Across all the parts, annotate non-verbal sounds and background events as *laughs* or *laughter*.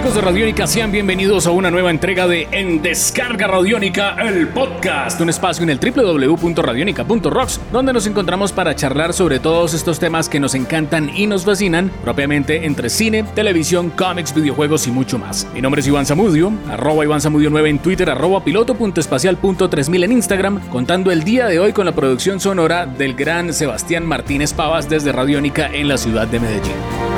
Amigos de Radiónica, sean bienvenidos a una nueva entrega de En Descarga Radiónica, el podcast, un espacio en el www.radionica.rocks, donde nos encontramos para charlar sobre todos estos temas que nos encantan y nos fascinan, propiamente entre cine, televisión, cómics, videojuegos y mucho más. Mi nombre es Iván Zamudio, arroba Iván Zamudio 9 en Twitter, arroba piloto.espacial.3000 en Instagram, contando el día de hoy con la producción sonora del gran Sebastián Martínez Pavas desde Radiónica en la ciudad de Medellín.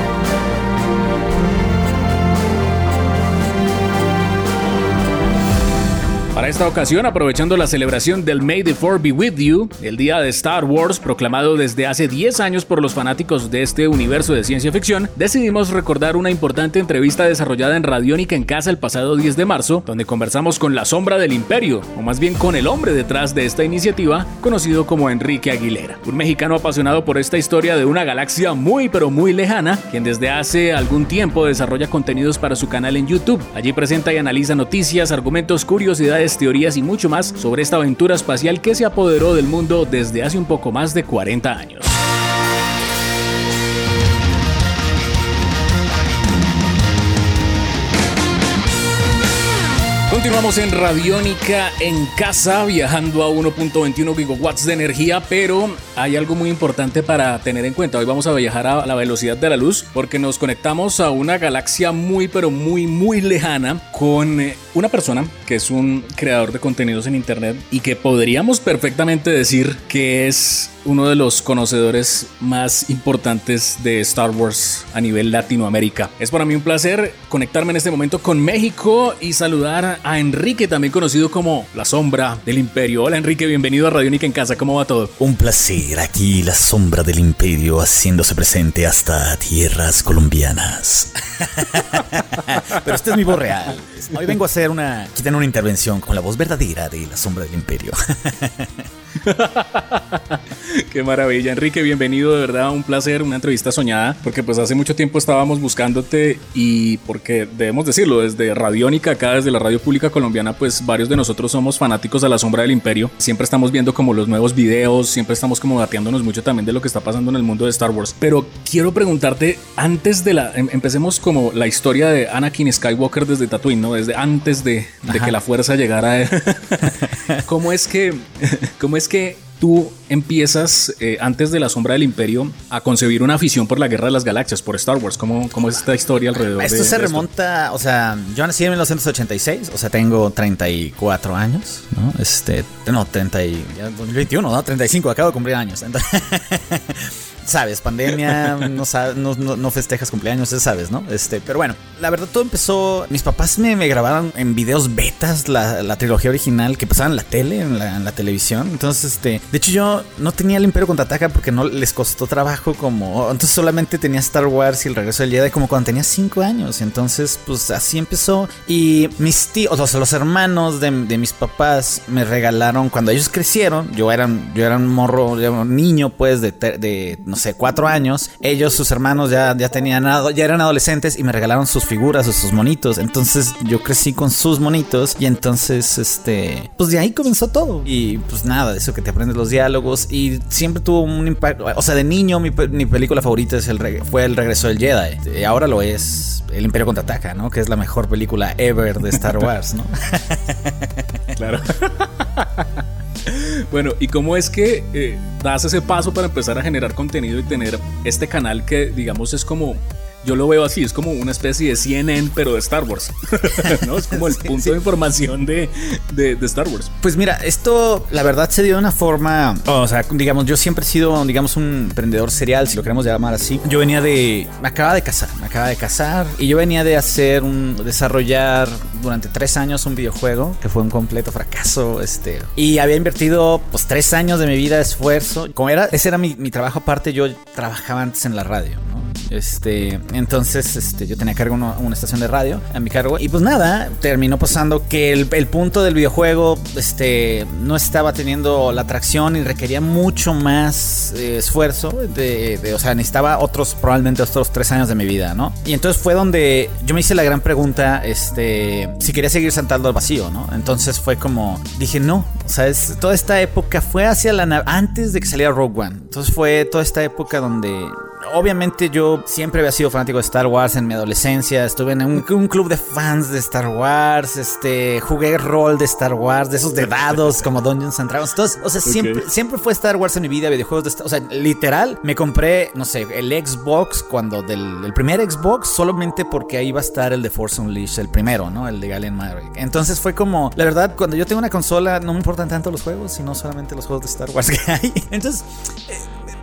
Para esta ocasión, aprovechando la celebración del May the Four Be With You, el día de Star Wars proclamado desde hace 10 años por los fanáticos de este universo de ciencia ficción, decidimos recordar una importante entrevista desarrollada en Radiónica en casa el pasado 10 de marzo, donde conversamos con la sombra del imperio, o más bien con el hombre detrás de esta iniciativa, conocido como Enrique Aguilera, un mexicano apasionado por esta historia de una galaxia muy pero muy lejana, quien desde hace algún tiempo desarrolla contenidos para su canal en YouTube. Allí presenta y analiza noticias, argumentos, curiosidades, teorías y mucho más sobre esta aventura espacial que se apoderó del mundo desde hace un poco más de 40 años. Continuamos en Radiónica en casa, viajando a 1.21 gigawatts de energía, pero hay algo muy importante para tener en cuenta. Hoy vamos a viajar a la velocidad de la luz porque nos conectamos a una galaxia muy, pero muy, muy lejana con eh, una persona que es un creador de contenidos en Internet y que podríamos perfectamente decir que es uno de los conocedores más importantes de Star Wars a nivel Latinoamérica. Es para mí un placer conectarme en este momento con México y saludar a Enrique, también conocido como La Sombra del Imperio. Hola Enrique, bienvenido a Radiónica en Casa, ¿cómo va todo? Un placer, aquí La Sombra del Imperio haciéndose presente hasta tierras colombianas. *laughs* Pero este es mi voz real. Hoy vengo a hacer tener una intervención con la voz verdadera de La Sombra del Imperio. *laughs* *laughs* Qué maravilla, Enrique, bienvenido, de verdad, un placer, una entrevista soñada, porque pues hace mucho tiempo estábamos buscándote y porque debemos decirlo, desde Radiónica, acá desde la radio pública colombiana, pues varios de nosotros somos fanáticos a la sombra del imperio, siempre estamos viendo como los nuevos videos, siempre estamos como dateándonos mucho también de lo que está pasando en el mundo de Star Wars, pero quiero preguntarte, antes de la, em, empecemos como la historia de Anakin Skywalker desde Tatooine, ¿no? Desde antes de, de que la fuerza llegara, *laughs* ¿cómo es que, cómo es que tú empiezas, eh, antes de la sombra del imperio, a concebir una afición por la guerra de las galaxias, por Star Wars. ¿Cómo, cómo es esta historia alrededor esto se remonta, o sea, yo nací en 1986, o sea, tengo 34 años, ¿no? Este, no, 30 y, 2021, ¿no? 35, acabo de cumplir años. Entonces, *laughs* sabes, pandemia, *laughs* no, no, no, festejas cumpleaños, sabes, ¿no? Este, pero bueno, la verdad todo empezó, mis papás me, me grabaron en videos betas la, la, trilogía original que pasaban en la tele, en la, en la, televisión. Entonces, este, de hecho yo no tenía el Imperio Contraataca porque no les costó trabajo como, entonces solamente tenía Star Wars y el regreso del Jedi como cuando tenía 5 años. Entonces, pues así empezó. Y mis tíos, o sea, los hermanos de, de mis papás me regalaron, cuando ellos crecieron, yo era, yo era un morro, yo era un niño pues de, de no sé, cuatro años, ellos, sus hermanos ya, ya tenían, ya eran adolescentes y me regalaron sus figuras o sus monitos. Entonces yo crecí con sus monitos y entonces, este, pues de ahí comenzó todo. Y pues nada, eso que te aprendes los diálogos y siempre tuvo un impacto. O sea, de niño mi, película favorita es el, fue El regreso del Jedi. Y ahora lo es El Imperio contraataca, ¿no? Que es la mejor película ever de Star *laughs* Wars, ¿no? claro. *laughs* Bueno, ¿y cómo es que eh, das ese paso para empezar a generar contenido y tener este canal que, digamos, es como yo lo veo así, es como una especie de CNN, pero de Star Wars. *laughs* ¿no? Es como el punto de información de, de, Star Wars. Pues mira, esto la verdad se dio de una forma, o sea, digamos, yo siempre he sido, digamos, un emprendedor serial, si lo queremos llamar así. Yo venía de, me acaba de casar, me acaba de casar, y yo venía de hacer un, desarrollar durante tres años un videojuego que fue un completo fracaso, este, y había invertido, pues, tres años de mi vida de esfuerzo. Como era, ese era mi, mi trabajo aparte, yo trabajaba antes en la radio. Este, entonces, este, yo tenía cargo una, una estación de radio a mi cargo. Y pues nada, terminó pasando que el, punto del videojuego, este, no estaba teniendo la atracción y requería mucho más eh, esfuerzo. O sea, necesitaba otros, probablemente otros tres años de mi vida, ¿no? Y entonces fue donde yo me hice la gran pregunta, este, si quería seguir saltando al vacío, ¿no? Entonces fue como, dije, no, o sea, es, toda esta época fue hacia la antes de que saliera Rogue One. Entonces fue toda esta época donde obviamente yo siempre había sido fanático de Star Wars en mi adolescencia. Estuve en un, un, club de fans de Star Wars. Este, jugué rol de Star Wars, de esos de dados como Dungeons and Dragons. Entonces, o sea, okay. siempre, siempre fue Star Wars en mi vida, videojuegos de Star O sea, literal, me compré, no sé, el Xbox cuando del el primer Xbox solamente porque ahí iba a estar el de Force Unleashed, el primero, ¿no? El de Galen Maverick. Entonces fue como, la verdad, cuando yo tengo una consola, no me importan tanto los juegos, sino solamente los juegos de Star Wars que hay. *laughs* Entonces, eh,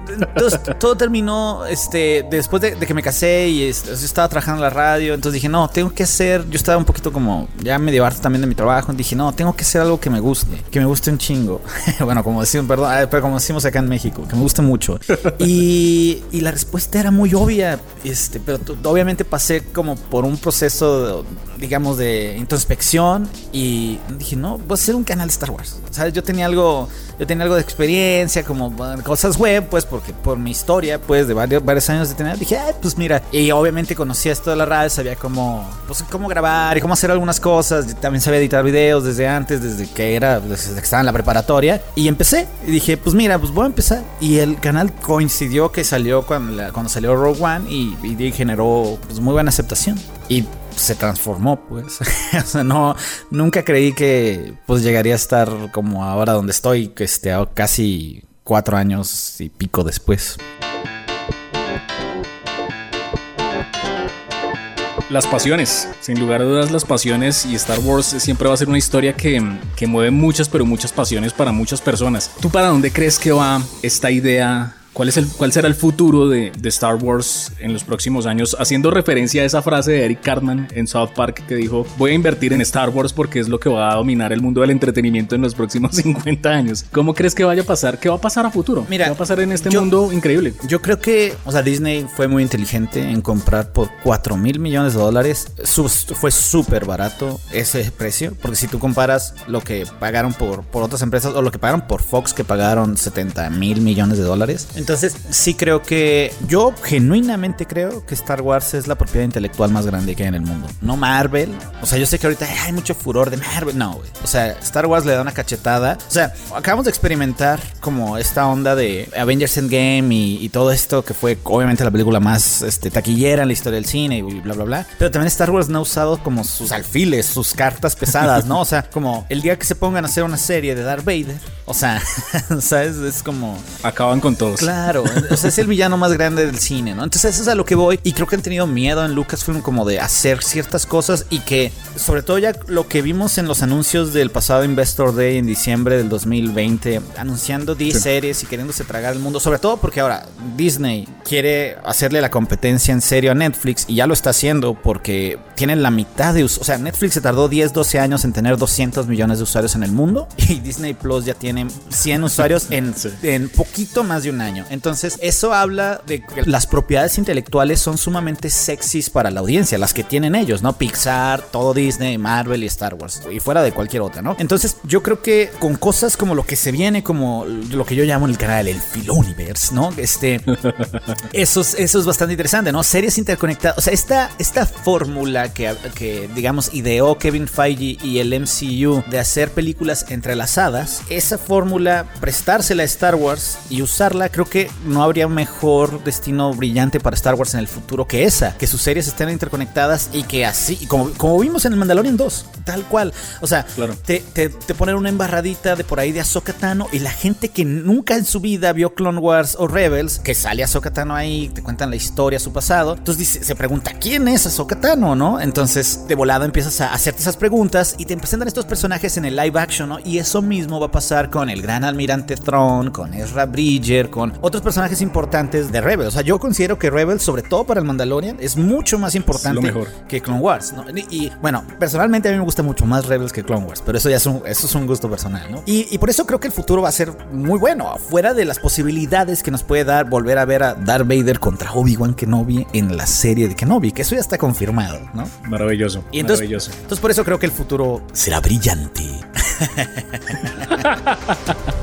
entonces todo terminó este después de, que me casé y este, yo estaba trabajando en la radio entonces dije no tengo que hacer yo estaba un poquito como ya medio harto también de mi trabajo dije no tengo que hacer algo que me guste que me guste un chingo *laughs* bueno como decimos perdón pero como decimos acá en México que me guste mucho. Y, y la respuesta era muy obvia este pero obviamente pasé como por un proceso digamos de introspección y dije no voy a hacer un canal de Star Wars sabes yo tenía algo yo tenía algo de experiencia como cosas web pues porque por mi historia, pues, de varios, varios años de tener, dije, Ay, pues mira, y obviamente conocía esto de la radio, sabía cómo, pues, cómo grabar y cómo hacer algunas cosas, también sabía editar videos desde antes, desde que era, desde que estaba en la preparatoria, y empecé, y dije, pues mira, pues voy a empezar, y el canal coincidió que salió cuando, la, cuando salió Rogue One, y, y generó, pues, muy buena aceptación, y se transformó, pues. *laughs* o sea, no, nunca creí que pues llegaría a estar como ahora donde estoy, que este, casi cuatro años y pico después. Las pasiones, sin lugar a dudas las pasiones y Star Wars siempre va a ser una historia que, que mueve muchas, pero muchas pasiones para muchas personas. ¿Tú para dónde crees que va esta idea ¿Cuál, es el, ¿Cuál será el futuro de, de, Star Wars en los próximos años? Haciendo referencia a esa frase de Eric Cartman en South Park que dijo, voy a invertir en Star Wars porque es lo que va a dominar el mundo del entretenimiento en los próximos *laughs* 50 años. ¿Cómo crees que vaya a pasar? ¿Qué va a pasar a futuro? Mira, ¿Qué va a pasar en este yo, mundo increíble? Yo creo que, o sea, Disney fue muy inteligente en comprar por 4 mil millones de dólares. Fue súper barato ese precio, porque si tú comparas lo que pagaron por, por otras empresas o lo que pagaron por Fox, que pagaron 70 mil millones de dólares, entonces, sí creo que yo genuinamente creo que Star Wars es la propiedad intelectual más grande que hay en el mundo. No Marvel. O sea, yo sé que ahorita hay mucho furor de Marvel. No, güey. O sea, Star Wars le da una cachetada. O sea, acabamos de experimentar como esta onda de Avengers Endgame y, y todo esto que fue obviamente la película más este, taquillera en la historia del cine y bla, bla, bla. Pero también Star Wars no ha usado como sus alfiles, sus cartas pesadas, ¿no? O sea, como el día que se pongan a hacer una serie de Darth Vader. O sea, *laughs* ¿sabes? Es como... Acaban con todos. Claro, o sea, es el villano más grande del cine, ¿no? Entonces eso es a lo que voy y creo que han tenido miedo en Lucasfilm como de hacer ciertas cosas y que sobre todo ya lo que vimos en los anuncios del pasado Investor Day en diciembre del 2020, anunciando 10 sí. series y queriéndose tragar el mundo, sobre todo porque ahora Disney quiere hacerle la competencia en serio a Netflix y ya lo está haciendo porque tienen la mitad de usuarios, o sea, Netflix se tardó 10, 12 años en tener 200 millones de usuarios en el mundo *laughs* y Disney Plus ya tiene 100 usuarios en, sí. en poquito más de un año. Entonces, eso habla de que las propiedades intelectuales son sumamente sexys para la audiencia, las que tienen ellos, ¿no? Pixar, todo Disney, Marvel y Star Wars, y fuera de cualquier otra, ¿no? Entonces, yo creo que con cosas como lo que se viene, como lo que yo llamo en el canal el Filoniverse, ¿no? Este, *laughs* eso, es, eso es bastante interesante, ¿no? Series interconectadas, o sea, esta, esta fórmula que, que, digamos, ideó Kevin Feige y el MCU de hacer películas entrelazadas, esa fórmula, prestársela a Star Wars y usarla, creo que no habría mejor destino brillante para Star Wars en el futuro que esa, que sus series estén interconectadas y que así, como, como vimos en el Mandalorian 2, tal cual. O sea, claro. te, te, te, ponen una embarradita de por ahí de Ahsoka Tano y la gente que nunca en su vida vio Clone Wars o Rebels, que sale Ahsoka Tano ahí, te cuentan la historia, su pasado, entonces dice, se pregunta, ¿quién es Ahsoka Tano, no? Entonces, de volada empiezas a hacerte esas preguntas y te presentan estos personajes en el live action, ¿no? Y eso mismo va a pasar con el gran almirante Thrawn, con Ezra Bridger, con otros personajes importantes de Rebels. O sea, yo considero que Rebels, sobre todo para el Mandalorian, es mucho más importante que Clone Wars. ¿no? Y, y, bueno, personalmente a mí me gusta mucho más Rebels que Clone Wars, pero eso ya es un, eso es un gusto personal, ¿no? Y, y por eso creo que el futuro va a ser muy bueno, fuera de las posibilidades que nos puede dar volver a ver a Darth Vader contra Obi-Wan Kenobi en la serie de Kenobi, que eso ya está confirmado, ¿no? Maravilloso. Y entonces, maravilloso. entonces por eso creo que el futuro será brillante. *laughs*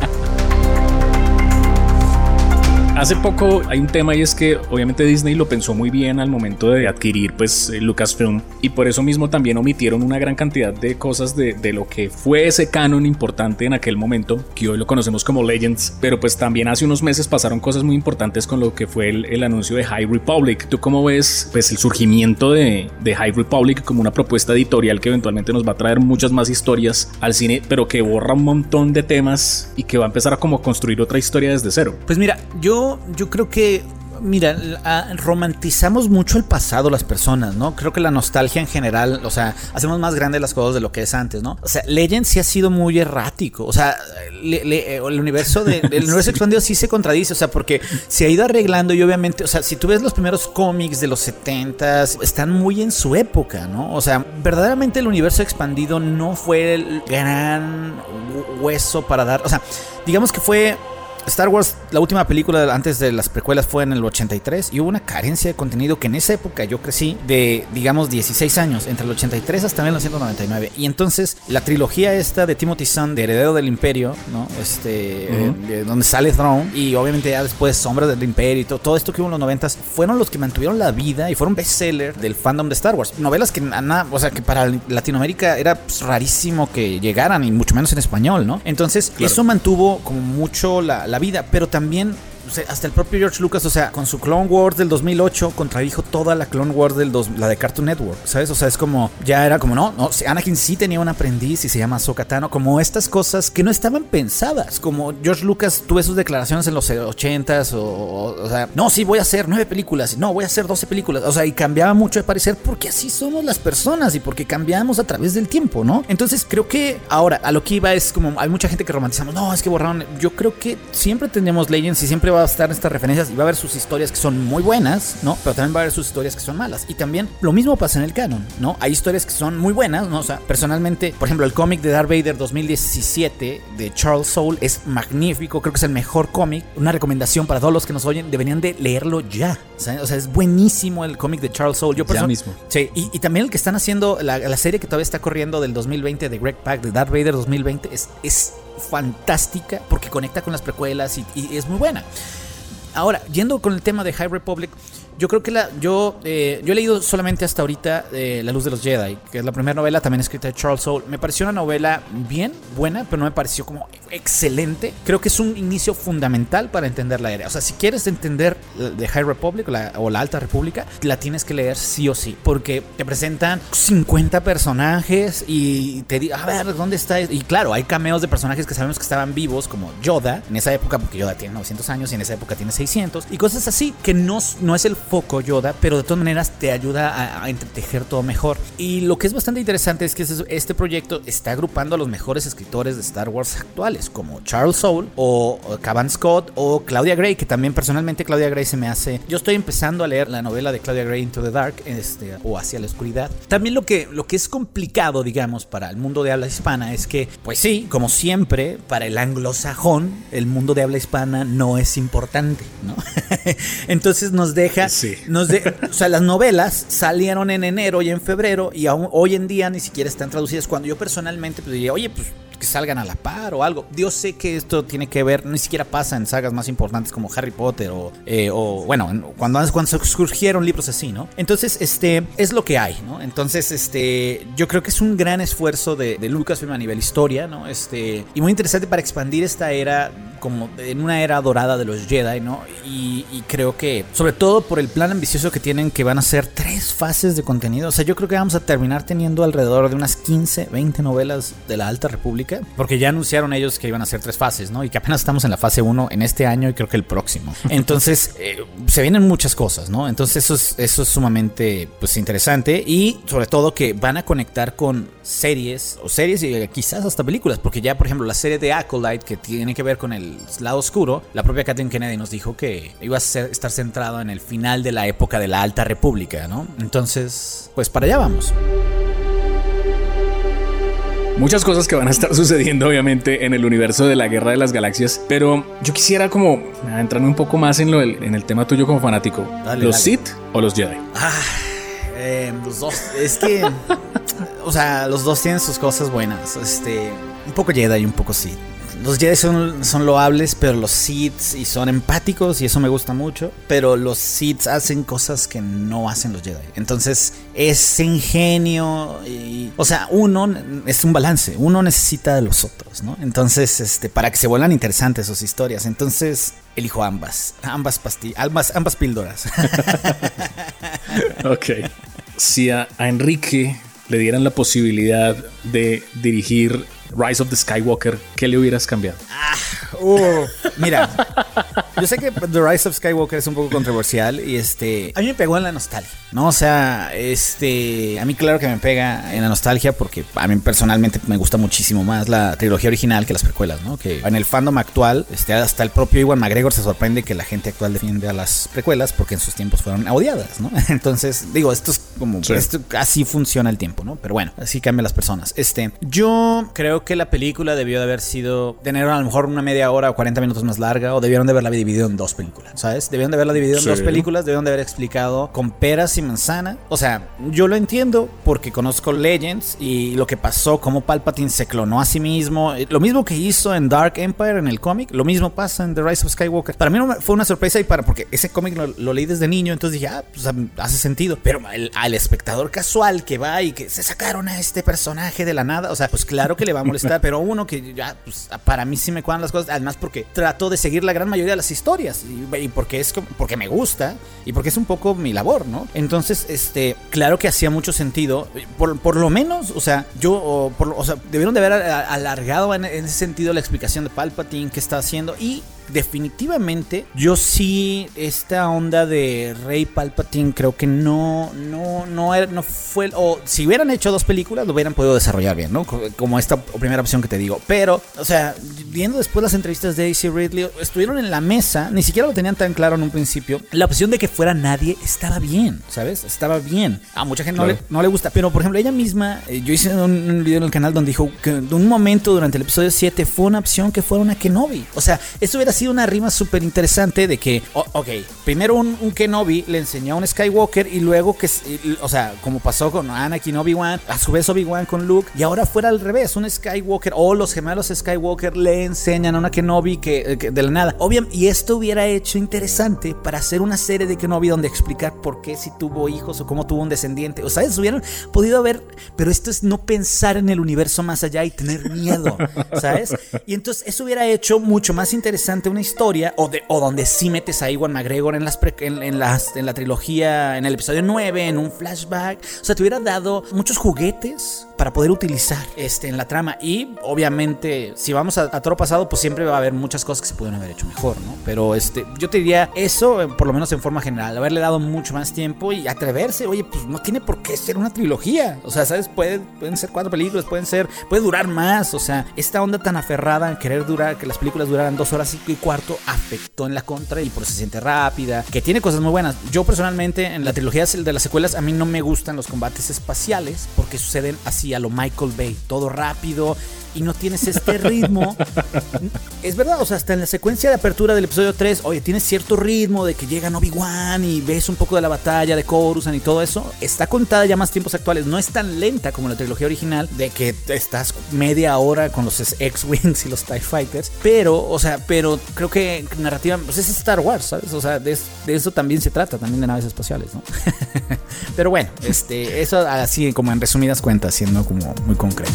Hace poco hay un tema y es que obviamente Disney lo pensó muy bien al momento de adquirir pues eh, Lucasfilm y por eso mismo también omitieron una gran cantidad de cosas de, de, lo que fue ese canon importante en aquel momento que hoy lo conocemos como Legends pero pues también hace unos meses pasaron cosas muy importantes con lo que fue el, el anuncio de High Republic. ¿Tú cómo ves pues el surgimiento de, de High Republic como una propuesta editorial que eventualmente nos va a traer muchas más historias al cine pero que borra un montón de temas y que va a empezar a como construir otra historia desde cero? Pues mira, yo yo, creo que Mira, romantizamos mucho el pasado las personas, ¿no? Creo que la nostalgia en general, o sea, hacemos más grandes las cosas de lo que es antes, ¿no? O sea, Legend sí ha sido muy errático, o sea, le, el universo de, universo expandido sí se contradice, o sea, porque se ha ido arreglando y obviamente, o sea, si tú ves los primeros cómics de los 70s, están muy en su época, ¿no? O sea, verdaderamente el universo expandido no fue el gran hueso para dar, o sea, digamos que fue Star Wars, la última película antes de las precuelas fue en el 83 y hubo una carencia de contenido que en esa época yo crecí de, digamos, 16 años, entre el 83 hasta 1999. Y entonces la trilogía esta de Timothy Sun, de Heredero del Imperio, ¿no? Este, uh -huh. eh, donde sale Throne y obviamente ya después Sombra del Imperio y todo, todo esto que hubo en los 90 fueron los que mantuvieron la vida y fueron bestseller del fandom de Star Wars. Novelas que, o sea, que para Latinoamérica era pues, rarísimo que llegaran y mucho menos en español, ¿no? Entonces claro. eso mantuvo como mucho la, la vida, pero también hasta el propio George Lucas, o sea, con su Clone Wars del 2008 contradijo toda la Clone Wars del dos, la de Cartoon Network, ¿sabes? O sea, es como ya era como no, no, Anakin sí tenía un aprendiz y se llama Sokatano, como estas cosas que no estaban pensadas, como George Lucas tuvo sus declaraciones en los 80s o, o, sea, no, sí voy a hacer nueve películas, no, voy a hacer 12 películas, o sea, y cambiaba mucho de parecer porque así somos las personas y porque cambiamos a través del tiempo, ¿no? Entonces, creo que ahora a lo que iba es como hay mucha gente que romantizamos, no, es que borraron, yo creo que siempre tendremos Legends y siempre va a estar estas referencias y va a haber sus historias que son muy buenas, ¿no? Pero también va a haber sus historias que son malas. Y también lo mismo pasa en el canon, ¿no? Hay historias que son muy buenas, ¿no? O sea, personalmente, por ejemplo, el cómic de Darth Vader 2017 de Charles Soule es magnífico, creo que es el mejor cómic. Una recomendación para todos los que nos oyen, deberían de leerlo ya. ¿sabes? O sea, es buenísimo el cómic de Charles Soule. Yo ya mismo. Sí, y, y, también el que están haciendo, la, la, serie que todavía está corriendo del 2020 de Greg Pak, de Darth Vader 2020, es, es fantástica porque conecta con las precuelas y, es muy buena. Ahora, yendo con el tema de High Republic, yo creo que la, yo, eh, yo he leído solamente hasta ahorita eh, La Luz de los Jedi, que es la primera novela también escrita de Charles Soule. Me pareció una novela bien, buena, pero no me pareció como excelente. Creo que es un inicio fundamental para entender la era. O sea, si quieres entender The High Republic la, o la Alta República, la tienes que leer sí o sí, porque te presentan 50 personajes y te digo, a ver, ¿dónde está? Y claro, hay cameos de personajes que sabemos que estaban vivos, como Yoda, en esa época, porque Yoda tiene 900 años y en esa época tiene 600, y cosas así, que no, no es el foco Yoda, pero de todas maneras te ayuda a, a, entretejer todo mejor. Y lo que es bastante interesante es que este proyecto está agrupando a los mejores escritores de Star Wars actuales, como Charles Soule o, Cavan Scott o Claudia Gray, que también personalmente Claudia Gray se me hace. Yo estoy empezando a leer la novela de Claudia Gray Into the Dark, este, o Hacia la Oscuridad. También lo que, lo que es complicado, digamos, para el mundo de habla hispana es que, pues sí, como siempre, para el anglosajón, el mundo de habla hispana no es importante, ¿no? *laughs* Entonces nos deja Sí. Nos o sea, las novelas salieron en enero y en febrero y aún, hoy en día ni siquiera están traducidas. Cuando yo personalmente pues, diría, oye, pues que salgan a la par o algo. Yo sé que esto tiene que ver, ni siquiera pasa en sagas más importantes como Harry Potter o, eh, bueno, cuando, cuando surgieron libros así, ¿no? Entonces, este, es lo que hay, ¿no? Entonces, este, yo creo que es un gran esfuerzo de, de Lucasfilm a nivel historia, ¿no? Este, y muy interesante para expandir esta era como en una era dorada de los Jedi, ¿no? Y, y, creo que, sobre todo por el plan ambicioso que tienen, que van a ser tres fases de contenido. O sea, yo creo que vamos a terminar teniendo alrededor de unas 15, 20 novelas de la Alta República. Porque ya anunciaron ellos que iban a hacer tres fases, ¿no? Y que apenas estamos en la fase 1 en este año y creo que el próximo. *laughs* Entonces, eh, se vienen muchas cosas, ¿no? Entonces, eso es, eso es sumamente, pues, interesante. Y sobre todo que van a conectar con series, o series y quizás hasta películas. Porque ya, por ejemplo, la serie de Acolyte, que tiene que ver con el lado oscuro, la propia Kathleen Kennedy nos dijo que iba a ser, estar centrado en el final de la época de la Alta República, ¿no? Entonces, pues para allá vamos. muchas cosas que van a estar sucediendo obviamente en el universo de la Guerra de las Galaxias, pero yo quisiera como adentrarme un poco más en, lo en el tema tuyo como fanático. ¿Los Sith o los Jedi? Ah, eh, los dos. Es que, o sea, los dos tienen sus cosas buenas. Este, un poco Jedi y un poco Sith los Jedi son, son loables, pero los Sith y son empáticos y eso me gusta mucho. Pero los Sith hacen cosas que no hacen los Jedi. Entonces es ingenio y, o sea, uno es un balance. Uno necesita de los otros, ¿no? Entonces, este, para que se vuelvan interesantes sus historias. Entonces elijo ambas, ambas pastillas, ambas, ambas píldoras. *laughs* ok. Si a Enrique le dieran la posibilidad de dirigir Rise of the Skywalker, ¿qué le hubieras cambiado? Ah, uh, *laughs* mira, yo sé que The Rise of Skywalker es un poco controversial y este, a mí me pegó en la nostalgia, ¿no? O sea, este, a mí claro que me pega en la nostalgia porque a mí personalmente me gusta muchísimo más la trilogía original que las precuelas, ¿no? Que en el fandom actual, este, hasta el propio Iwan McGregor se sorprende que la gente actual defiende a las precuelas porque en sus tiempos fueron odiadas, ¿no? *laughs* Entonces, digo, esto es como, esto, así funciona el tiempo, ¿no? Pero bueno, así cambian las personas. Este, yo creo que la película debió de haber sido, tener a lo mejor una media hora o 40 minutos más larga, o debieron de haberla dividido en dos películas, ¿sabes? Debieron de haberla dividido en dos películas, debieron de haber explicado con peras y manzana. O sea, yo lo entiendo porque conozco Legends y lo que pasó, cómo Palpatine se clonó a sí mismo. Lo mismo que hizo en Dark Empire en el cómic, lo mismo pasa en The Rise of Skywalker. Para mí fue una sorpresa y para, porque ese cómic lo, leí desde niño, entonces dije, ah, pues hace sentido. Pero al espectador casual que va y que se sacaron a este personaje de la nada, o sea, pues claro que le va a molestar, *laughs* pero uno que ya, pues, para mí sí me cuadran las cosas, además porque trato de seguir la gran mayoría de las historias y, porque es porque me gusta y porque es un poco mi labor, ¿no? Entonces, este, claro que hacía mucho sentido, por, por lo menos, o sea, yo, por, o sea, debieron de haber alargado en, en ese sentido la explicación de Palpatine que está haciendo y definitivamente yo sí esta onda de Rey Palpatine creo que no no no era, no fue o si hubieran hecho dos películas lo hubieran podido desarrollar bien, ¿no? Como esta primera opción que te digo, pero o sea, viendo después las entrevistas de Daisy Ridley estuvieron en la mesa, ni siquiera lo tenían tan claro en un principio. La opción de que fuera nadie estaba bien, ¿sabes? Estaba bien. A mucha gente no, le, no le gusta, pero por ejemplo, ella misma, eh, yo hice un, video en el canal donde dijo que de un momento durante el episodio 7 fue una opción que fuera una Kenobi. O sea, eso hubiera sido una rima súper interesante de que, ok, primero un, Kenobi le enseñó a un Skywalker y luego que, o sea, como pasó con Anakin Obi-Wan, a su vez Obi-Wan con Luke, y ahora fuera al revés, un Skywalker o los gemelos Skywalker le enseñan a una Kenobi que, de la nada. Obviamente, y esto hubiera hecho interesante para hacer una serie de Kenobi donde explicar por qué si tuvo hijos o cómo tuvo un descendiente. O sea, hubieran podido ver, pero esto es no pensar en el universo más allá y tener miedo, *laughs* ¿sabes? Y entonces eso hubiera hecho mucho más interesante una historia o, de, o donde sí metes a Iwan McGregor en, las en, las, en la trilogía, en el episodio 9, en un flashback. O sea, te hubiera dado muchos juguetes para poder utilizar este, en la trama. Y obviamente, si vamos a, a toro pasado, pues siempre va a haber muchas cosas que se pueden haber hecho mejor, ¿no? Pero este, yo te diría eso, eh, por lo menos en forma general, haberle dado mucho más tiempo y atreverse. Oye, pues no tiene por qué ser una trilogía. O sea, ¿sabes? Puede, pueden ser cuatro películas, pueden ser, puede durar más. O sea, esta onda tan aferrada en querer durar, que las películas duraran dos horas y cuarto, afectó en la contra y por eso se siente rápida, que tiene cosas muy buenas. Yo personalmente en la trilogía de las secuelas a mí no me gustan los combates espaciales porque suceden así a lo Michael Bay, todo rápido, y no tienes este ritmo. es verdad, o sea, hasta en la secuencia de apertura del episodio 3, oye, tienes cierto ritmo de que llega Obi-Wan y ves un poco de la batalla de Coruscant y todo eso. Está contada ya más tiempos actuales, no es tan lenta como la trilogía original, de que estás media hora con los X-Wings y los TIE Fighters, pero, o sea, pero creo que narrativa, pues es Star Wars, ¿sabes? O sea, de, eso también se trata, también de naves espaciales, ¿no? *laughs* pero bueno, este, eso así como en resumidas cuentas, siendo como muy concreto.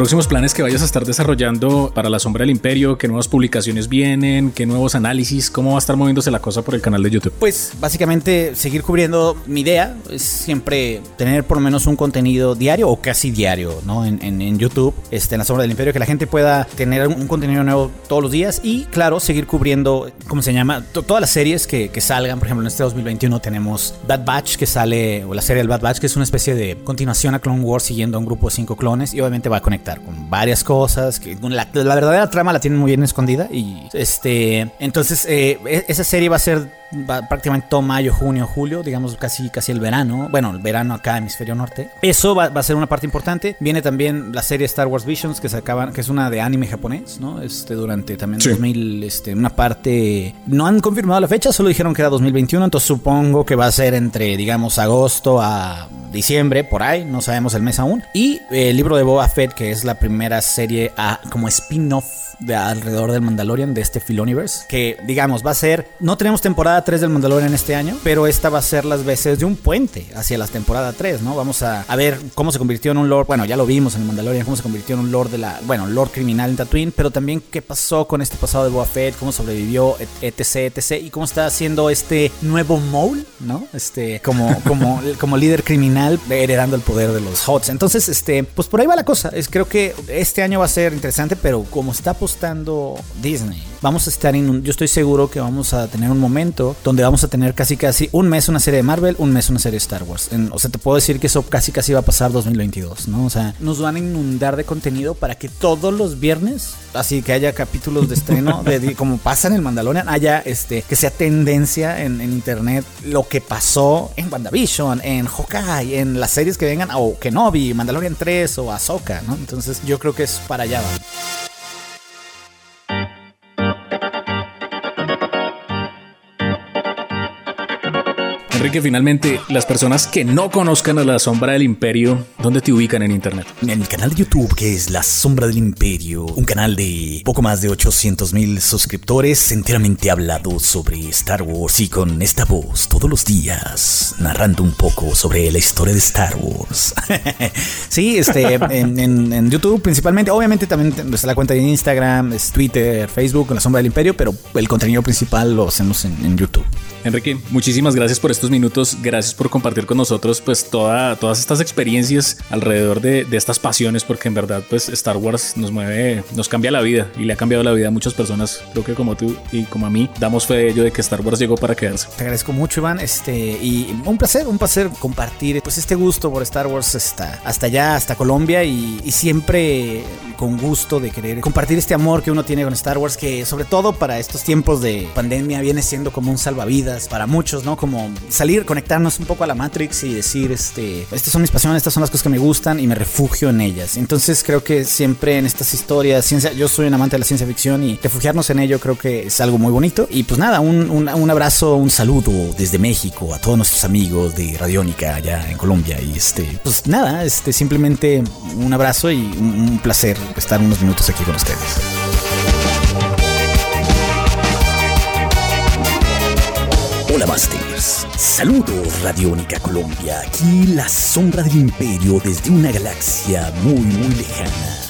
Próximos planes que vayas a estar desarrollando para la sombra del imperio, qué nuevas publicaciones vienen, qué nuevos análisis, cómo va a estar moviéndose la cosa por el canal de YouTube. Pues básicamente seguir cubriendo mi idea es siempre tener por lo menos un contenido diario o casi diario, ¿no? En, en, YouTube, este, en la sombra del imperio, que la gente pueda tener un contenido nuevo todos los días y claro, seguir cubriendo, ¿cómo se llama? todas las series que, que, salgan, por ejemplo, en este 2021 tenemos Bad Batch que sale, o la serie del Bad Batch, que es una especie de continuación a Clone Wars siguiendo a un grupo de cinco clones y obviamente va a conectar con varias cosas. Que la, la verdadera trama la tienen muy bien escondida. Y este. Entonces, eh, e, esa serie va a ser prácticamente todo mayo, junio, julio, digamos casi, casi el verano. Bueno, el verano acá, hemisferio norte. Eso va, a ser una parte importante. Viene también la serie Star Wars Visions, que se acaban, que es una de anime japonés, ¿no? Este, durante también 2000, este, una parte. No han confirmado la fecha, solo dijeron que era 2021, entonces supongo que va a ser entre, digamos, agosto a diciembre, por ahí, no sabemos el mes aún. Y el libro de Boba Fett, que es la primera serie a, como spin-off de alrededor del Mandalorian, de este Filoniverse, que digamos va a ser, no tenemos temporada 3 del Mandalorian este año, pero esta va a ser las veces de un puente hacia la temporada 3, ¿no? Vamos a, ver cómo se convirtió en un lord, bueno, ya lo vimos en el Mandalorian, cómo se convirtió en un lord de la, bueno, lord criminal en Tatooine, pero también qué pasó con este pasado de Boba Fett, cómo sobrevivió, etc, etc, y cómo está haciendo este nuevo Maul, ¿no? Este, como, como, *laughs* como líder criminal, heredando el poder de los HOTS. Entonces, este, pues por ahí va la cosa. Es, creo que este año va a ser interesante, pero como está Disney, vamos a estar en un, yo estoy seguro que vamos a tener un momento donde vamos a tener casi casi un mes una serie de Marvel, un mes una serie de Star Wars. o sea, te puedo decir que eso casi casi va a pasar 2022, ¿no? O sea, nos van a inundar de contenido para que todos los viernes, así que haya capítulos de estreno, de, como pasa en el Mandalorian, haya este, que sea tendencia en, en internet lo que pasó en WandaVision, en Hawkeye, en las series que vengan, o Kenobi, Mandalorian 3 o Ahsoka, ¿no? Entonces yo creo que es para allá. Va. Enrique, finalmente, las personas que no conozcan a la Sombra del Imperio, ¿dónde te ubican en Internet? En el canal de YouTube, que es La Sombra del Imperio, un canal de poco más de 800 mil suscriptores, enteramente hablado sobre Star Wars y con esta voz todos los días, narrando un poco sobre la historia de Star Wars. *laughs* sí, este, en, YouTube principalmente, obviamente también está la cuenta de Instagram, es Twitter, Facebook, La Sombra del Imperio, pero el contenido principal lo hacemos en YouTube. Enrique, muchísimas gracias por estos minutos, gracias por compartir con nosotros pues toda, todas estas experiencias alrededor de, estas pasiones, porque en verdad pues Star Wars nos mueve, nos cambia la vida y le ha cambiado la vida a muchas personas, creo que como tú y como a mí, damos fe de ello de que Star Wars llegó para quedarse. Te agradezco mucho Iván, este, y un placer, un placer compartir pues este gusto por Star Wars hasta, hasta allá, hasta Colombia y siempre con gusto de querer compartir este amor que uno tiene con Star Wars, que sobre todo para estos tiempos de pandemia viene siendo como un salvavidas para muchos, ¿no? Como salir, conectarnos un poco a la Matrix y decir, este, estas son mis pasiones, estas son las cosas que me gustan y me refugio en ellas. Entonces creo que siempre en estas historias, ciencia, yo soy un amante de la ciencia ficción y refugiarnos en ello creo que es algo muy bonito. Y pues nada, un, un, abrazo, un saludo desde México a todos nuestros amigos de Radiónica allá en Colombia. Y este, pues nada, este, simplemente un abrazo y un placer estar unos minutos aquí con ustedes. Hola Masters, saludos Radiónica Colombia, aquí la sombra del imperio desde una galaxia muy muy lejana.